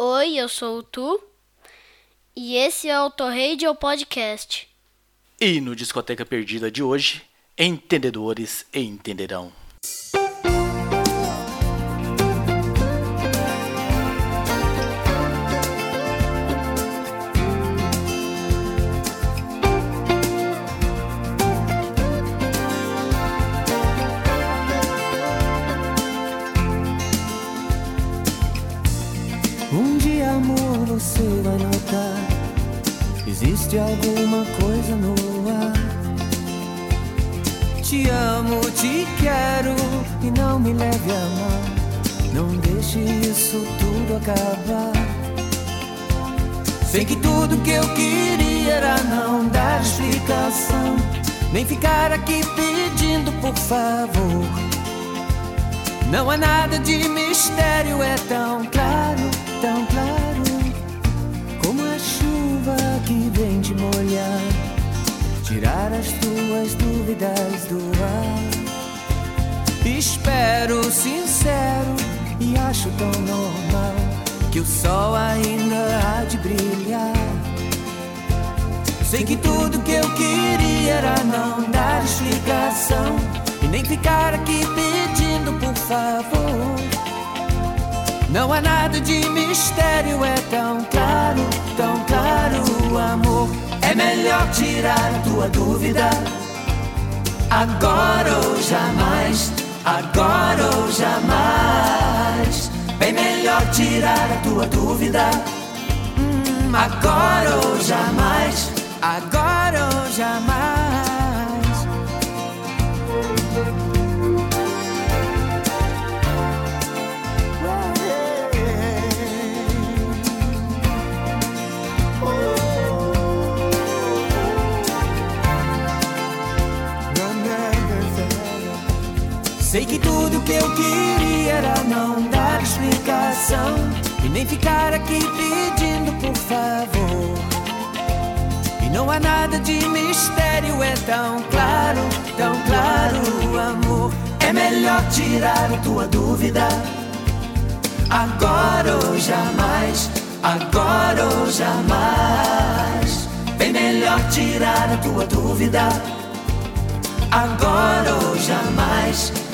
Oi, eu sou o Tu e esse é o Torradio Podcast. E no Discoteca Perdida de hoje, entendedores entenderão. Existe alguma coisa no ar. Te amo, te quero e não me leve a mal. Não deixe isso tudo acabar. Sei que tudo que eu queria era não dar explicação, nem ficar aqui pedindo por favor. Não há nada de mistério, é tão claro, tão claro as tuas dúvidas do ar. Espero sincero e acho tão normal que o sol ainda há de brilhar. Sei que tudo que eu queria era não dar explicação e nem ficar aqui pedindo por favor. Não há nada de mistério, é tão claro, tão claro o amor. É melhor tirar a tua dúvida, agora ou jamais, agora ou jamais. Bem melhor tirar a tua dúvida, hum, agora ou jamais, agora ou jamais. Sei que tudo que eu queria era não dar explicação e nem ficar aqui pedindo por favor. E não há nada de mistério, é tão claro, tão claro amor. É melhor tirar a tua dúvida, agora ou jamais, agora ou jamais. Bem melhor tirar a tua dúvida, agora ou jamais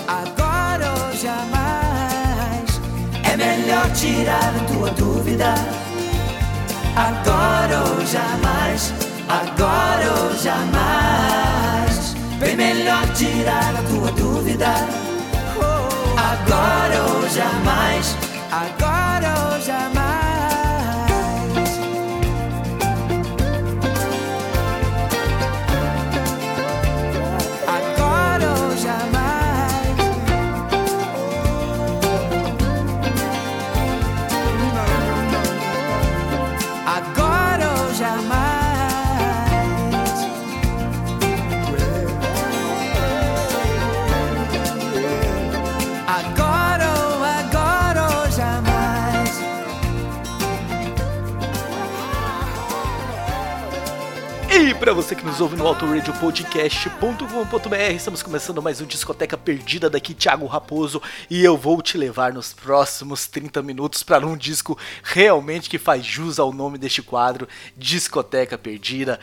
É melhor tirar a tua dúvida, agora ou jamais, agora ou jamais. Bem melhor tirar a tua dúvida, agora ou jamais, agora ou jamais. Nos ouve no autoradiopodcast.com.br. Estamos começando mais um Discoteca Perdida daqui, Thiago Raposo, e eu vou te levar nos próximos 30 minutos para um disco realmente que faz jus ao nome deste quadro, Discoteca Perdida.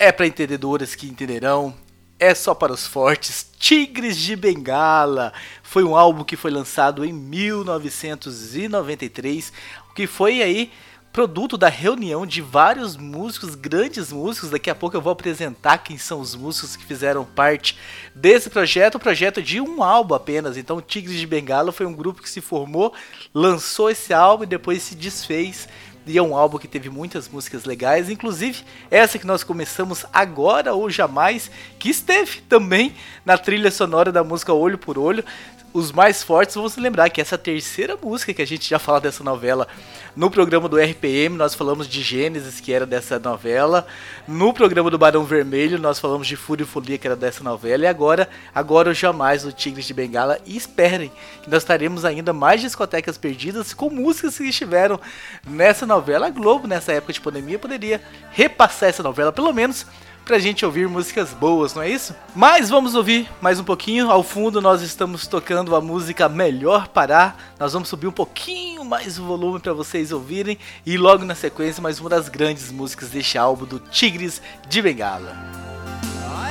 É para entendedores que entenderão, é só para os fortes. Tigres de Bengala foi um álbum que foi lançado em 1993, que foi aí produto da reunião de vários músicos, grandes músicos. Daqui a pouco eu vou apresentar quem são os músicos que fizeram parte desse projeto, o projeto de um álbum apenas. Então, Tigres de Bengala foi um grupo que se formou, lançou esse álbum e depois se desfez. E é um álbum que teve muitas músicas legais, inclusive essa que nós começamos agora ou jamais, que esteve também na trilha sonora da música Olho por Olho os mais fortes, vamos lembrar que essa terceira música que a gente já fala dessa novela no programa do RPM, nós falamos de Gênesis, que era dessa novela. No programa do Barão Vermelho, nós falamos de Fúria e Folia, que era dessa novela. E agora, agora ou jamais, o Tigres de Bengala. E esperem que nós estaremos ainda mais discotecas perdidas com músicas que estiveram nessa novela. A Globo, nessa época de pandemia, poderia repassar essa novela, pelo menos pra gente ouvir músicas boas, não é isso? Mas vamos ouvir mais um pouquinho. Ao fundo nós estamos tocando a música Melhor Parar. Nós vamos subir um pouquinho mais o volume para vocês ouvirem e logo na sequência mais uma das grandes músicas deste álbum do Tigres de Bengala.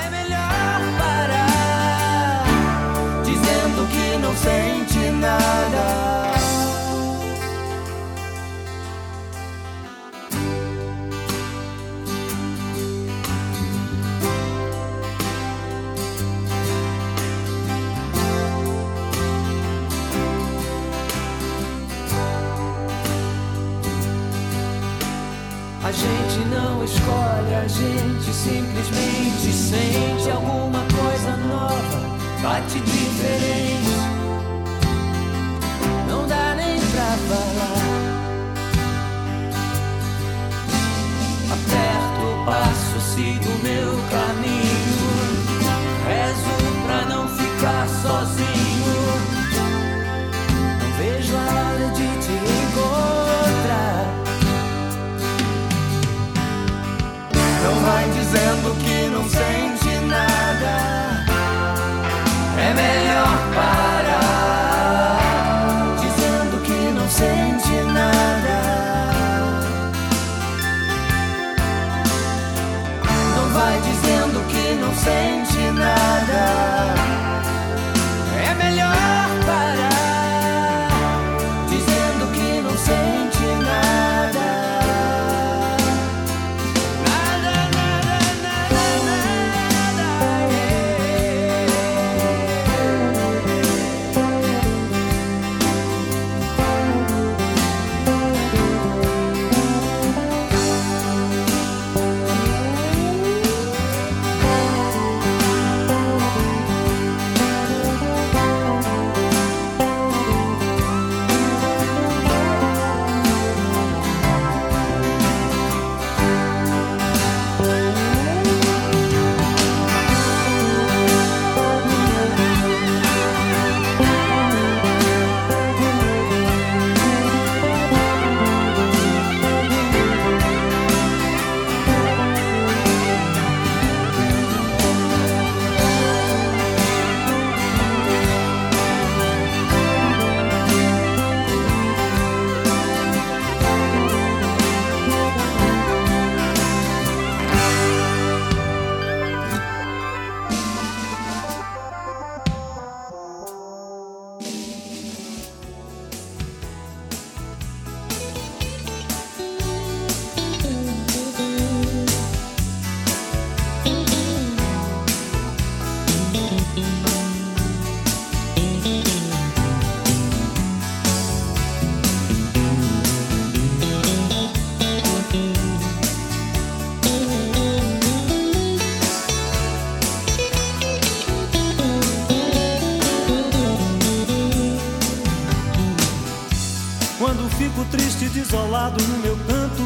É melhor parar dizendo que não sente nada. Não escolhe, a gente simplesmente sente alguma coisa nova, bate diferente. Não dá nem pra falar. Aperto o passo, sigo meu caminho. Rezo pra não ficar sozinho. Não vejo a hora de te vai dizendo que não sente fico triste desolado no meu canto,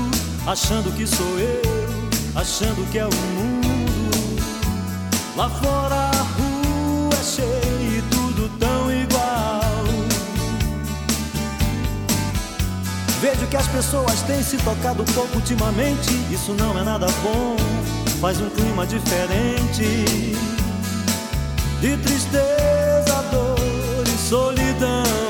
achando que sou eu, achando que é o mundo. Lá fora a rua é cheia e tudo tão igual. Vejo que as pessoas têm se tocado pouco ultimamente, isso não é nada bom, faz um clima diferente. De tristeza, dor e solidão.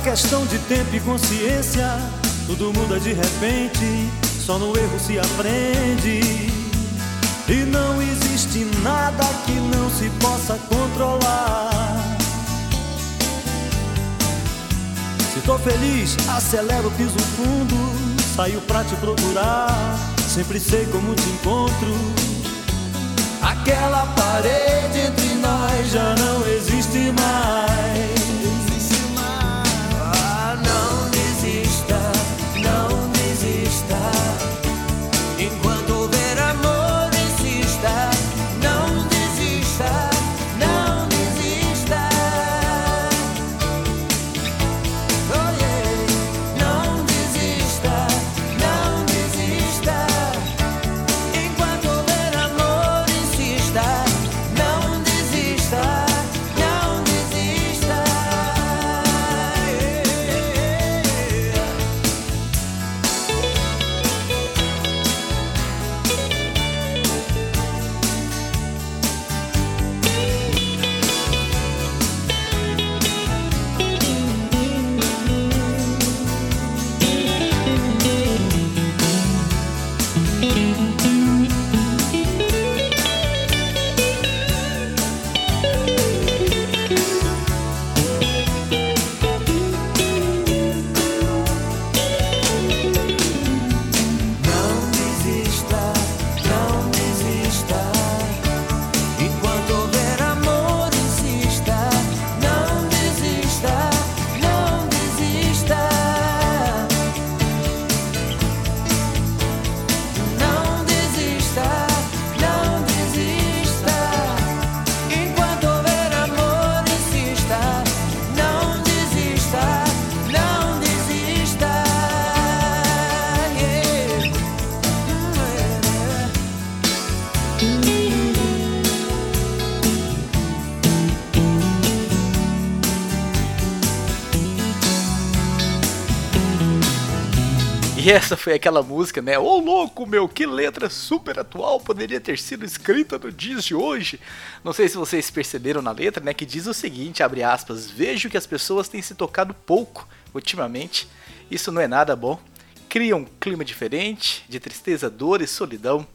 Questão de tempo e consciência. Tudo muda de repente, só no erro se aprende. E não existe nada que não se possa controlar. Se tô feliz, acelero, piso fundo. Saio pra te procurar, sempre sei como te encontro. Aquela parede entre nós já não existe mais. E essa foi aquela música, né? Ô oh, louco, meu, que letra super atual poderia ter sido escrita no dias de hoje. Não sei se vocês perceberam na letra, né? Que diz o seguinte: abre aspas, vejo que as pessoas têm se tocado pouco ultimamente. Isso não é nada bom. Cria um clima diferente, de tristeza, dor e solidão.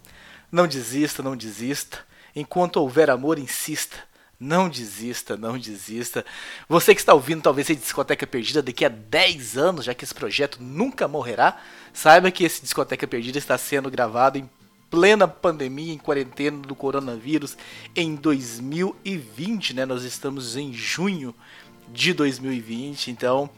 Não desista, não desista. Enquanto houver amor, insista. Não desista, não desista. Você que está ouvindo talvez a Discoteca Perdida daqui a 10 anos, já que esse projeto nunca morrerá, saiba que esse Discoteca Perdida está sendo gravado em plena pandemia, em quarentena do coronavírus, em 2020, né? Nós estamos em junho de 2020, então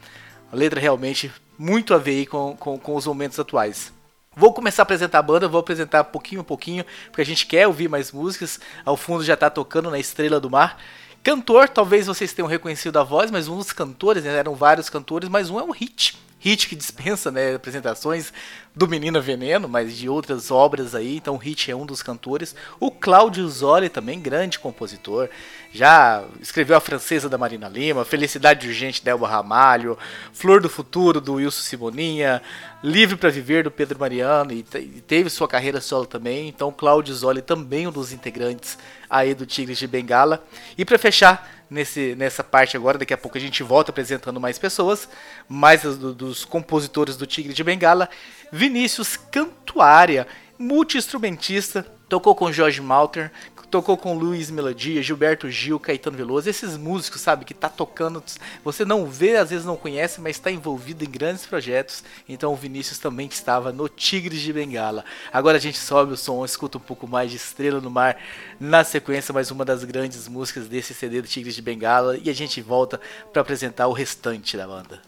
a letra realmente muito a ver com, com, com os momentos atuais. Vou começar a apresentar a banda, vou apresentar pouquinho a pouquinho, porque a gente quer ouvir mais músicas. Ao fundo já está tocando na Estrela do Mar. Cantor, talvez vocês tenham reconhecido a voz, mas um dos cantores, né, eram vários cantores, mas um é um hit. Hit que dispensa né, apresentações do Menina Veneno, mas de outras obras aí, então Hit é um dos cantores. O Cláudio Zoli também, grande compositor, já escreveu A Francesa da Marina Lima, Felicidade Urgente da Elba Ramalho, Flor do Futuro do Wilson Simoninha, Livre para Viver do Pedro Mariano e, e teve sua carreira solo também, então Cláudio Zoli também um dos integrantes aí do Tigres de Bengala. E para fechar nesse, nessa parte agora, daqui a pouco a gente volta apresentando mais pessoas, mais do, dos compositores do Tigre de Bengala, Vinícius Cantuária, multi-instrumentista, tocou com Jorge Malter, tocou com Luiz Melodia, Gilberto Gil, Caetano Veloso, esses músicos, sabe, que tá tocando, você não vê, às vezes não conhece, mas está envolvido em grandes projetos. Então o Vinícius também estava no Tigres de Bengala. Agora a gente sobe o som, escuta um pouco mais de Estrela no Mar, na sequência mais uma das grandes músicas desse CD do Tigres de Bengala e a gente volta para apresentar o restante da banda.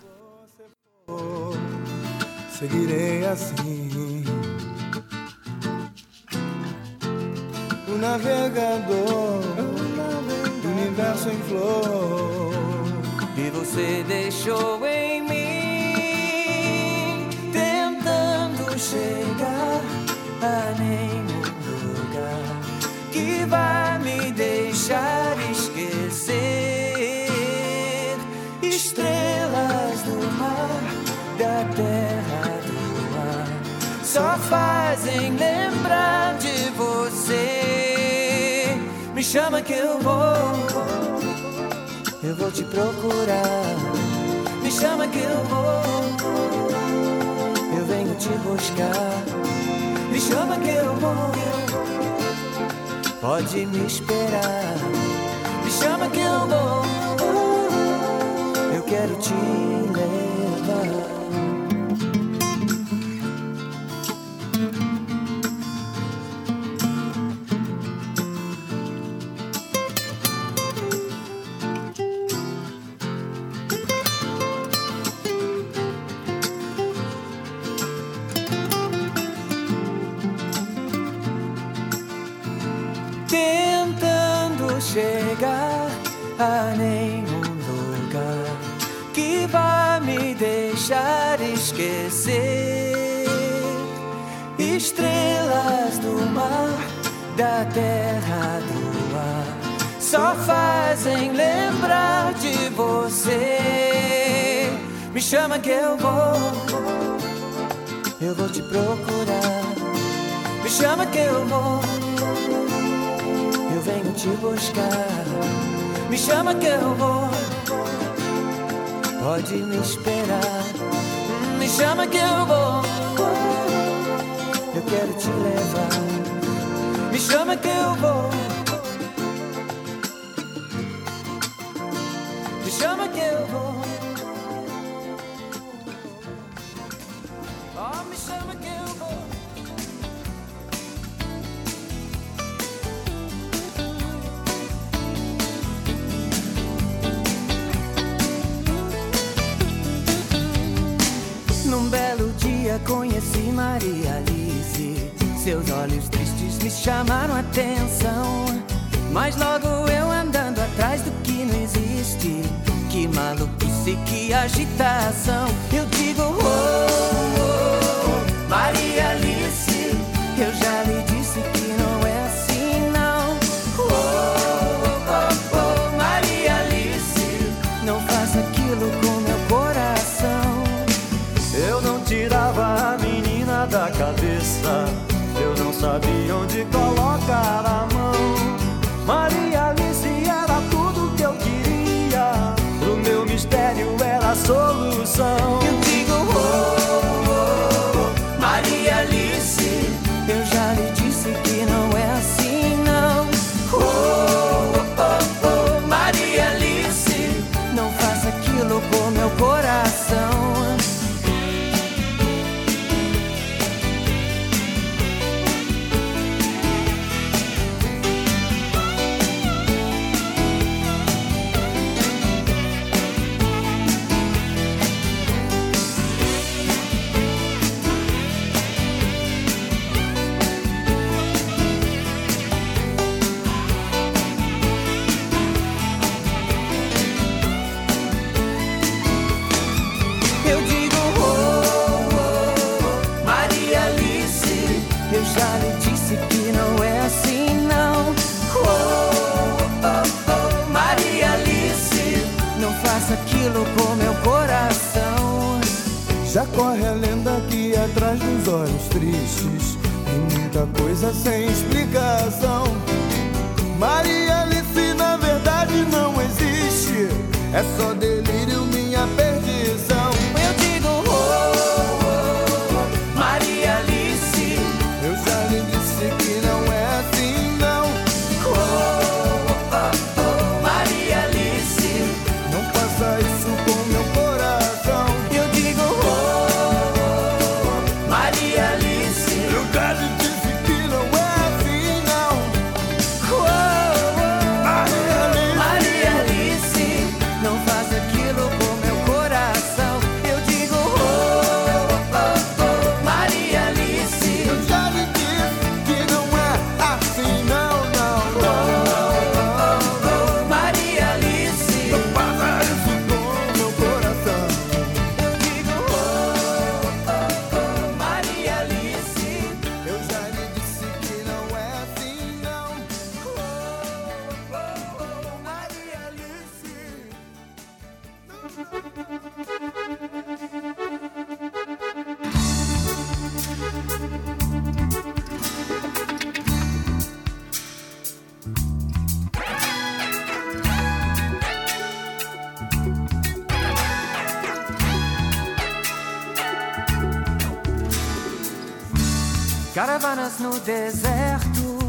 Seguirei assim o navegador do universo em flor. E você deixou em mim, tentando chegar a nenhum lugar que vai me deixar esquecer estrelas do mar, da terra do ar, só fazem lembrar de você. Chama que eu vou, eu vou te procurar. Me chama que eu vou, eu venho te buscar. Me chama que eu vou, pode me esperar. Me chama que eu vou, eu quero te te buscar. Me chama que eu vou. Pode me esperar. Me chama que eu vou. Eu quero te levar. Me chama que eu vou. Me chama que eu vou. Conheci Maria Alice. Seus olhos tristes me chamaram a atenção. Mas logo eu andando atrás do que não existe. Que maluquice, que agitação. Eu digo, oh, oh, Maria Alice. a menina da cabeça. Eu não sabia onde colocar a Maria Alice, eu já lhe disse que não é assim, não. Oh, oh, oh, Maria Alice, não faça aquilo com meu coração. Já corre a lenda que atrás dos olhos tristes tem muita coisa sem explicação. Maria Alice na verdade não existe, é só delírio no deserto,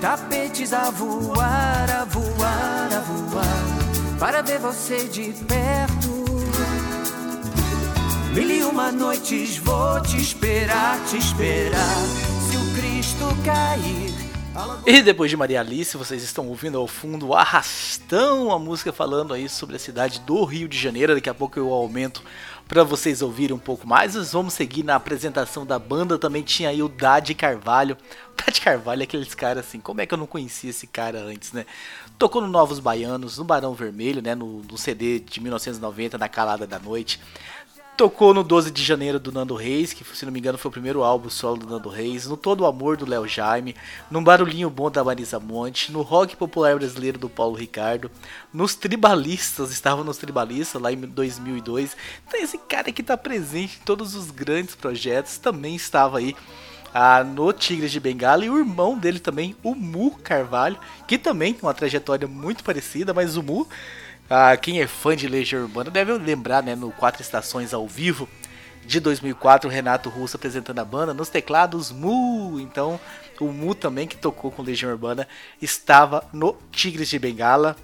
tapetes a voar, a voar, a voar, para ver você de perto. Mil e uma noites vou te esperar, te esperar. Se o Cristo cair, E depois de Maria Alice, vocês estão ouvindo ao fundo Arrastão, a música falando aí sobre a cidade do Rio de Janeiro. Daqui a pouco eu aumento para vocês ouvirem um pouco mais. Nós vamos seguir na apresentação da banda. Também tinha aí o Dade Carvalho. Dade Carvalho é aqueles caras assim, como é que eu não conhecia esse cara antes, né? Tocou no Novos Baianos, no Barão Vermelho, né? No, no CD de 1990, na Calada da Noite. Tocou no 12 de janeiro do Nando Reis, que se não me engano foi o primeiro álbum solo do Nando Reis, no Todo o Amor do Léo Jaime, no Barulhinho Bom da Marisa Monte, no Rock Popular Brasileiro do Paulo Ricardo, nos Tribalistas, estava nos Tribalistas lá em 2002. Então esse cara que está presente em todos os grandes projetos, também estava aí ah, no Tigres de Bengala e o irmão dele também, o Mu Carvalho, que também tem uma trajetória muito parecida, mas o Mu ah, quem é fã de Legião Urbana deve lembrar, né, no Quatro Estações ao vivo de 2004, o Renato Russo apresentando a banda nos teclados Mu. Então, o Mu também que tocou com Legião Urbana estava no Tigres de Bengala.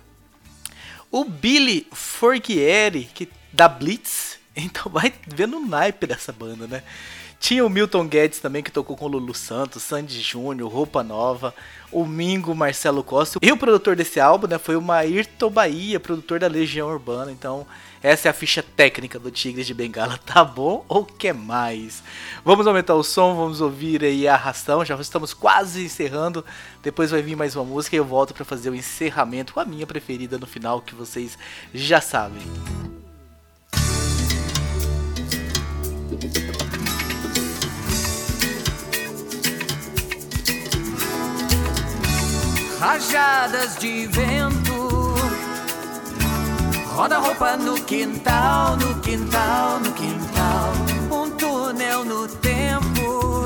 O Billy Forghieri, que da Blitz, então vai vendo o naipe dessa banda, né? Tinha o Milton Guedes também, que tocou com o Lulu Santos, Sandy Júnior, Roupa Nova, o Mingo, Marcelo Costa. E o produtor desse álbum né, foi o Maírto Bahia, produtor da Legião Urbana. Então, essa é a ficha técnica do Tigres de Bengala. Tá bom ou quer mais? Vamos aumentar o som, vamos ouvir aí a arrastão. Já estamos quase encerrando. Depois vai vir mais uma música e eu volto para fazer o encerramento com a minha preferida no final, que vocês já sabem. Rajadas de vento. Roda roupa no quintal, no quintal, no quintal. Um túnel no tempo.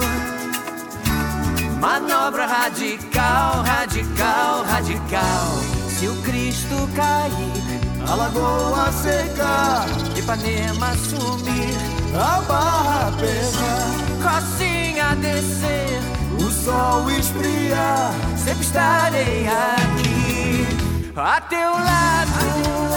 Manobra radical, radical, radical. Se o Cristo cair, a lagoa secar, Ipanema sumir, a barra pegar, Rocinha descer, sol esfriar, sempre estarei aqui a teu lado.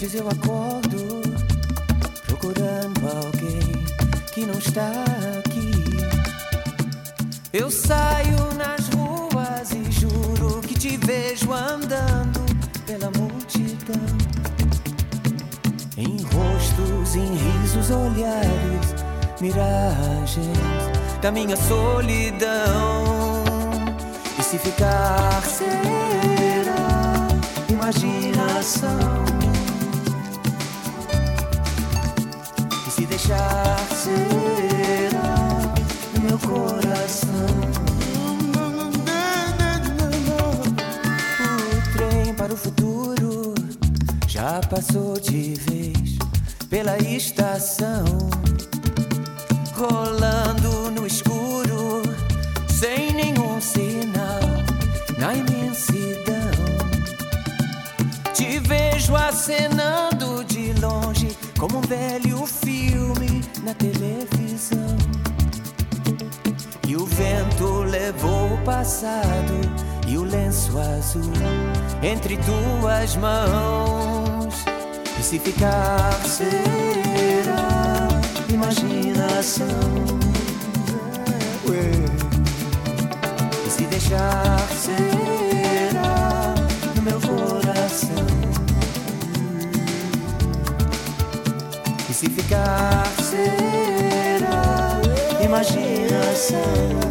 Noites eu acordo procurando alguém que não está aqui. Eu saio nas ruas e juro que te vejo andando pela multidão. Em rostos, em risos, olhares, miragens da minha solidão. E se ficar será imaginação. Passou de vez pela estação, na televisão. E o vento levou o passado e o lenço azul entre tuas mãos. E se ficar será imaginação. E se deixar será se ficar será imaginação.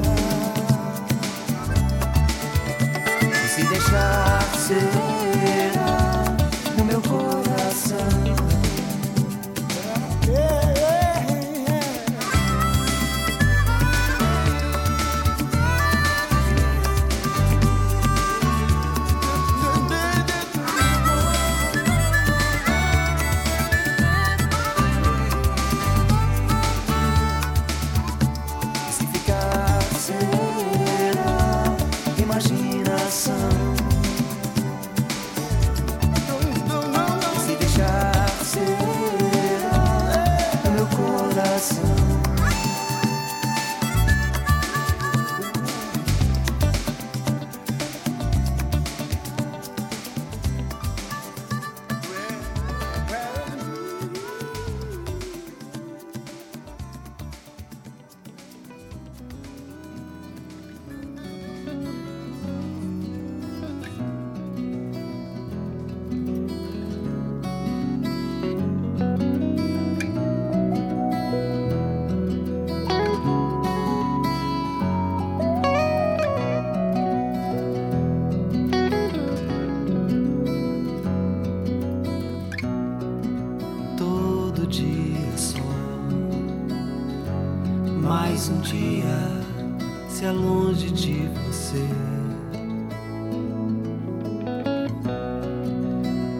Se é longe de você.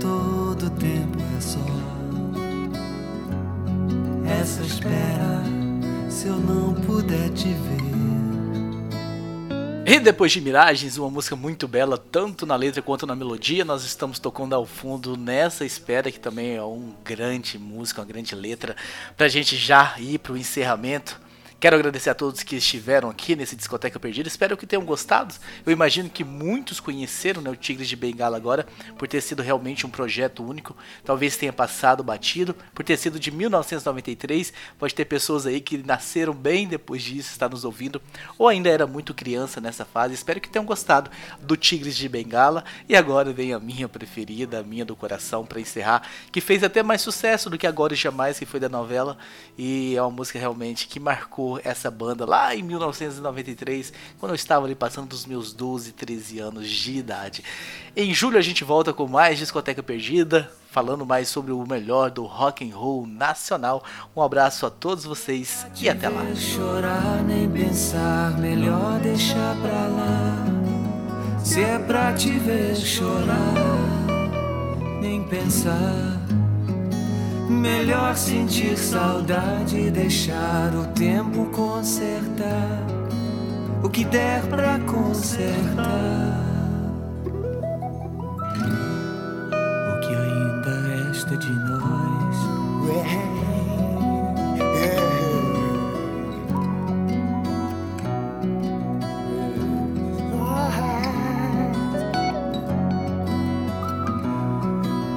Todo tempo é só. Essa espera se eu não puder te ver. E depois de Miragens, uma música muito bela, tanto na letra quanto na melodia, nós estamos tocando ao fundo nessa espera, que também é um grande música, uma grande letra, pra gente já ir pro encerramento. Quero agradecer a todos que estiveram aqui nesse Discoteca Perdida. Espero que tenham gostado. Eu imagino que muitos conheceram né, o Tigres de Bengala agora, por ter sido realmente um projeto único. Talvez tenha passado batido, por ter sido de 1993. Pode ter pessoas aí que nasceram bem depois disso, está nos ouvindo, ou ainda era muito criança nessa fase. Espero que tenham gostado do Tigres de Bengala. E agora vem a minha preferida, a minha do coração, para encerrar, que fez até mais sucesso do que Agora e Jamais, que foi da novela. E é uma música realmente que marcou essa banda lá em 1993, quando eu estava ali passando dos meus 12, 13 anos de idade. Em julho a gente volta com mais Discoteca Perdida, falando mais sobre o melhor do rock and roll nacional. Um abraço a todos vocês e até lá. Chorar nem pensar, melhor deixar pra lá. Se é pra te ver chorar, nem pensar. Melhor sentir saudade e deixar o tempo consertar o que der pra consertar. O que ainda resta de nós.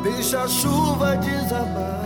Deixa a chuva desabar.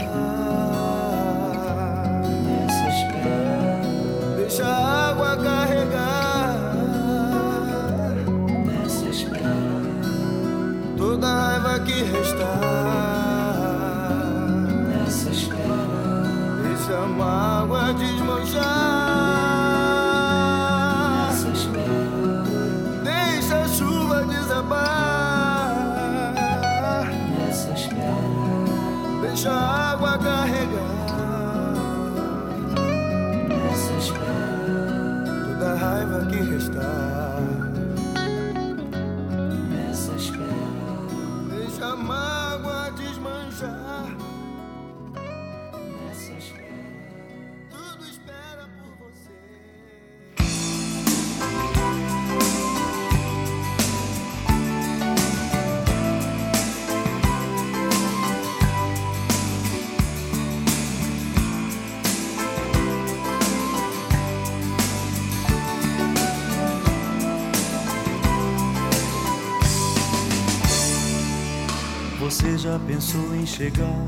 Já pensou em chegar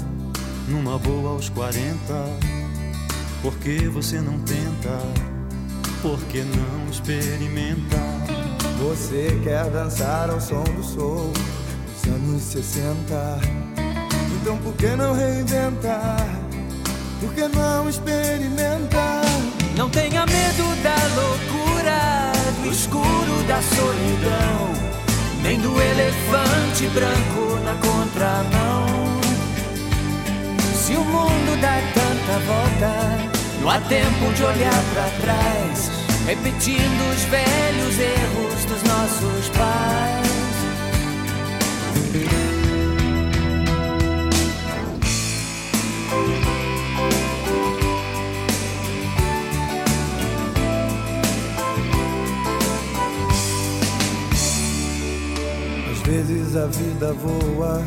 numa boa aos 40? Por que você não tenta? Por que não experimenta? Você quer dançar ao som do soul dos anos 60 Então por que não reinventar? Por que não experimentar? Não tenha medo da loucura, do escuro da solidão, nem do elefante branco na contramão. Se o mundo dá tanta volta, não há tempo de olhar pra trás, repetindo os velhos erros dos nossos pais. Vida voa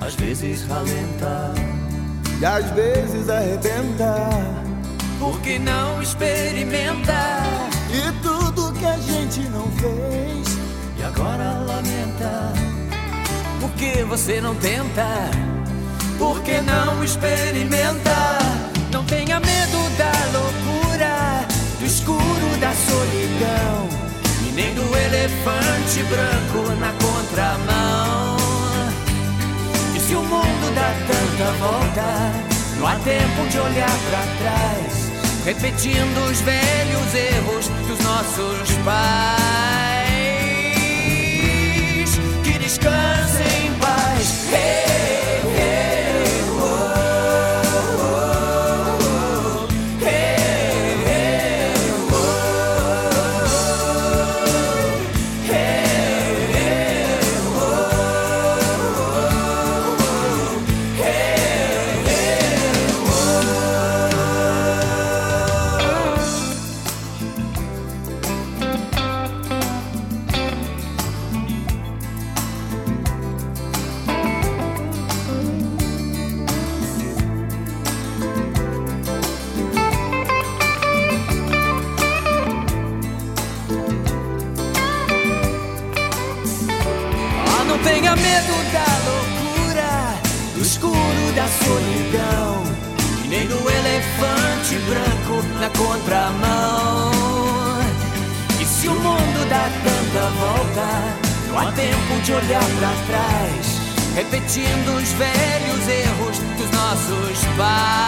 Às vezes ralenta, e às vezes arrebenta por que não experimentar? E tudo que a gente não fez E agora lamenta Por que você não tenta? Por que não experimenta? Não tenha medo da loucura Do escuro da solidão E nem do elefante branco na contramão se o mundo dá tanta volta Não há tempo de olhar pra trás Repetindo os velhos erros dos nossos pais nossos pais.